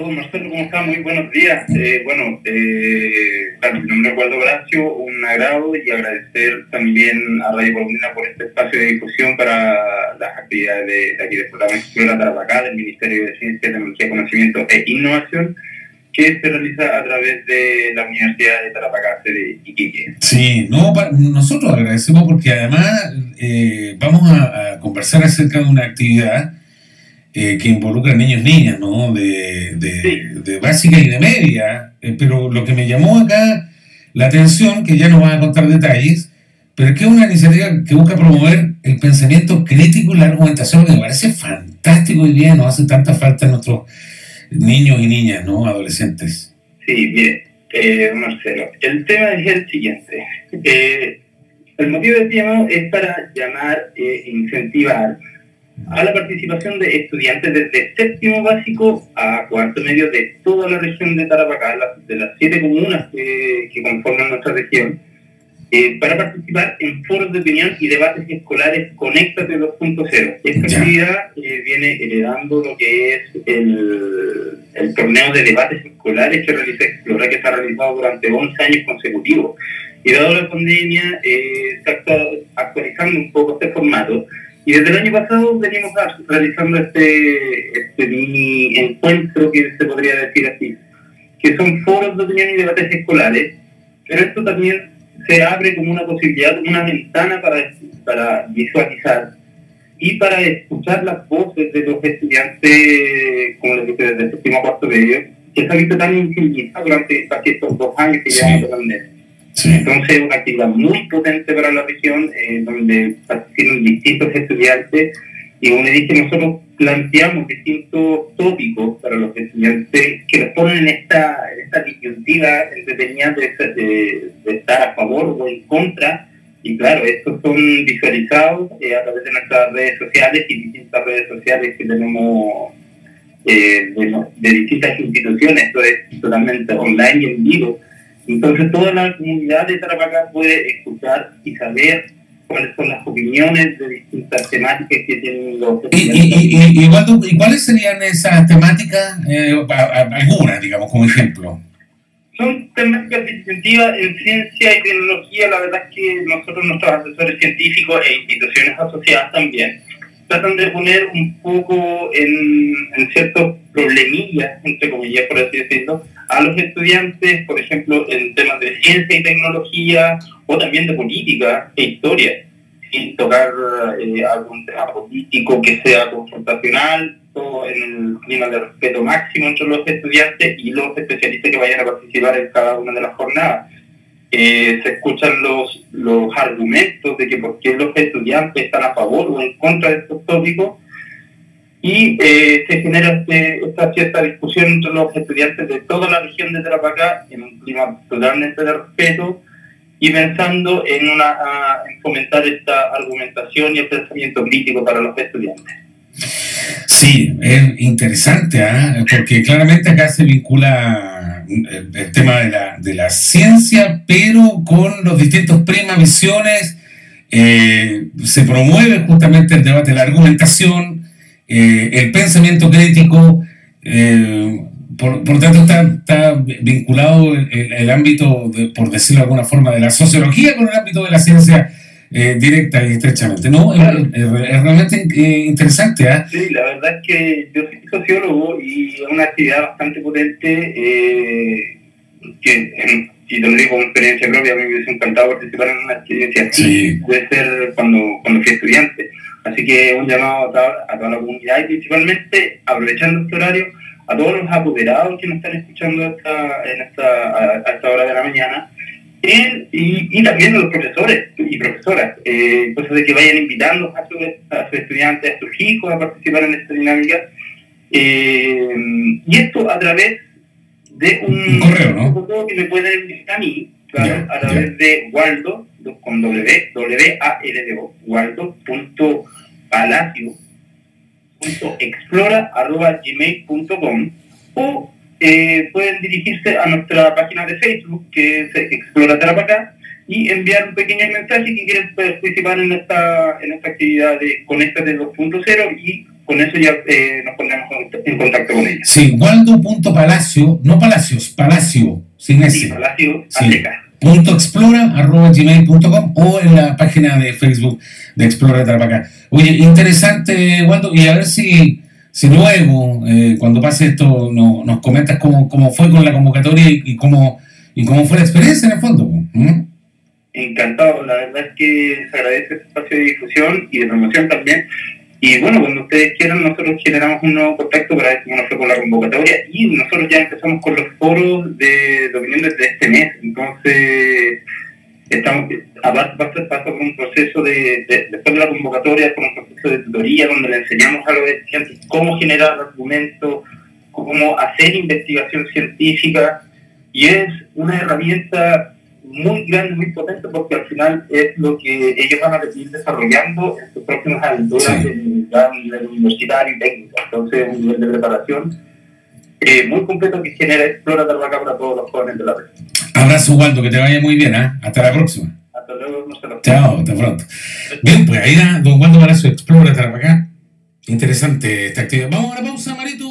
Saludos Marcelo, ¿cómo estás? Muy buenos días. Eh, bueno, eh, mi nombre es Horacio, un agrado y agradecer también a Radio Colombiana por este espacio de difusión para las actividades de, aquí del programa Explora Tarapacá del Ministerio de Ciencia, Tecnología, Conocimiento e Innovación que se realiza a través de la Universidad de Tarapacá de Iquique. Sí, no, nosotros agradecemos porque además eh, vamos a, a conversar acerca de una actividad eh, que involucra niños y niñas, ¿no? De, de, básica y de media. Eh, pero lo que me llamó acá la atención, que ya no van a contar detalles, pero es que es una iniciativa que busca promover el pensamiento crítico y la argumentación, que me parece fantástico y bien, no hace tanta falta a nuestros niños y niñas, ¿no? Adolescentes. Sí, bien, eh, Marcelo. El tema es el siguiente. el motivo del tema es para llamar e incentivar a la participación de estudiantes desde séptimo básico a cuarto medio de toda la región de Tarapacá, de las siete comunas que, conforman nuestra región, eh, para participar en foros de opinión y debates escolares Conéctate 2.0. Esta actividad eh, viene heredando lo que es el, torneo de debates escolares que realiza Explora, que se ha realizado durante 11 años consecutivos. Y dado la pandemia, eh, se está actualizando un poco este formato y desde el año pasado venimos realizando este, este mini encuentro, que se podría decir así, que son foros de opinión y debates escolares, pero esto también se abre como una posibilidad, como una ventana para, para visualizar y para escuchar las voces de los estudiantes, como les dije, desde el séptimo cuarto medio, que se ha visto tan invisibilizado durante casi estos dos años que llevamos de pandemia. Entonces es una actividad muy potente para la región, eh, donde participan distintos estudiantes y como le dije, nosotros planteamos distintos tópicos para los estudiantes que los ponen en esta, esta disyuntiva entretenida de, estar a favor o en contra. Y claro, estos son visualizados eh, a través de nuestras redes sociales y distintas redes sociales que tenemos eh, de, de distintas instituciones. Esto es totalmente online y en vivo entonces toda la comunidad de Tarapacá puede escuchar y saber cuáles son las opiniones de distintas temáticas que tienen los ¿Y, y, y, cuáles serían esas temáticas, eh, algunas, digamos, como ejemplo? Son temáticas distintivas en ciencia y tecnología. La verdad es que nosotros, nuestros asesores científicos e instituciones asociadas también, tratan de poner un poco en, en ciertos problemillas, entre comillas, por así decirlo, a los estudiantes, por ejemplo, en temas de ciencia y tecnología o también de política e historia, sin tocar eh, algún tema político que sea confrontacional, todo en el clima de respeto máximo entre los estudiantes y los especialistas que vayan a participar en cada una de las jornadas. Eh, se escuchan los, los argumentos de que por qué los estudiantes están a favor o en contra de estos tópicos y eh, se genera este, esta cierta discusión entre los estudiantes de toda la región de Tarapacá en un clima totalmente de respeto y pensando en, una, en fomentar esta argumentación y el pensamiento crítico para los estudiantes. Sí, es interesante, ¿ah? porque claramente acá se vincula eh, el, tema de la, de la, ciencia, pero con los distintos primas, visiones, eh, se promueve justamente el debate, la argumentación, eh, el pensamiento crítico, eh, por, por, tanto, está, está vinculado el, ámbito, por decirlo de alguna forma, de la sociología con el ámbito de la ciencia eh, directa y estrechamente. ¿no? Es, realmente interesante. ¿ah? Sí, la verdad es que yo soy sociólogo y es una actividad bastante potente que, y te lo digo con experiencia propia, a mí me hubiese encantado participar en una experiencia así, puede ser cuando, cuando fui estudiante Así que un llamado a toda, la comunidad y principalmente, aprovechando este horario, a todos los apoderados que nos están escuchando esta, en esta, a, esta hora de la mañana, y, y, también a los profesores y profesoras, eh, cosas de que vayan invitando a sus, estudiantes, a sus hijos a participar en esta dinámica. Eh, y esto a través de un, correo ¿no? que me pueden enviar a mí, a través de Waldo, con W, W A L D O, waldo.palacio.explora.gmail.com o eh, pueden dirigirse a nuestra página de Facebook que es Explora Tarapacá y enviar un pequeño mensaje que quieren participar en esta, en esta actividad de Conéctate 2.0 y con eso ya eh, nos pondremos en contacto con ella. Sí, waldo.palacio, no Palacios, Palacio, sin ese. Sí, Palacio, sí. Punto explora arroba gmail.com o en la página de Facebook de Explora Tarapacá. Oye, interesante, Waldo, y a ver si, si luego, eh, cuando pase esto, no, nos comentas cómo, cómo fue con la convocatoria y, cómo, y cómo fue la experiencia en el fondo. Encantado, la verdad es que se agradece este espacio de difusión y de promoción también. Y bueno, cuando ustedes quieran, nosotros generamos un nuevo contacto para ver cómo fue con la convocatoria y nosotros ya empezamos con los foros de, de opinión desde este mes. Entonces, estamos, aparte pasa por un proceso de, después de la convocatoria, por un proceso de tutoría donde le enseñamos a los estudiantes cómo generar argumentos, cómo hacer investigación científica y es una herramienta muy grande, muy potente, porque al final es lo que ellos van a seguir desarrollando en sus próximas aventuras en el nivel universitario y técnico. Entonces, un nivel de preparación eh, muy completo que genera Explora Tarbaca para todos los jóvenes de la red. Abrazo, Waldo, que te vaya muy bien. ¿eh? Hasta la próxima. Hasta luego, no Chao, hasta pronto. Bien, pues ahí da don Waldo Palacio Explora Tarbaca. Interesante esta actividad. Vamos a una pausa, Marito.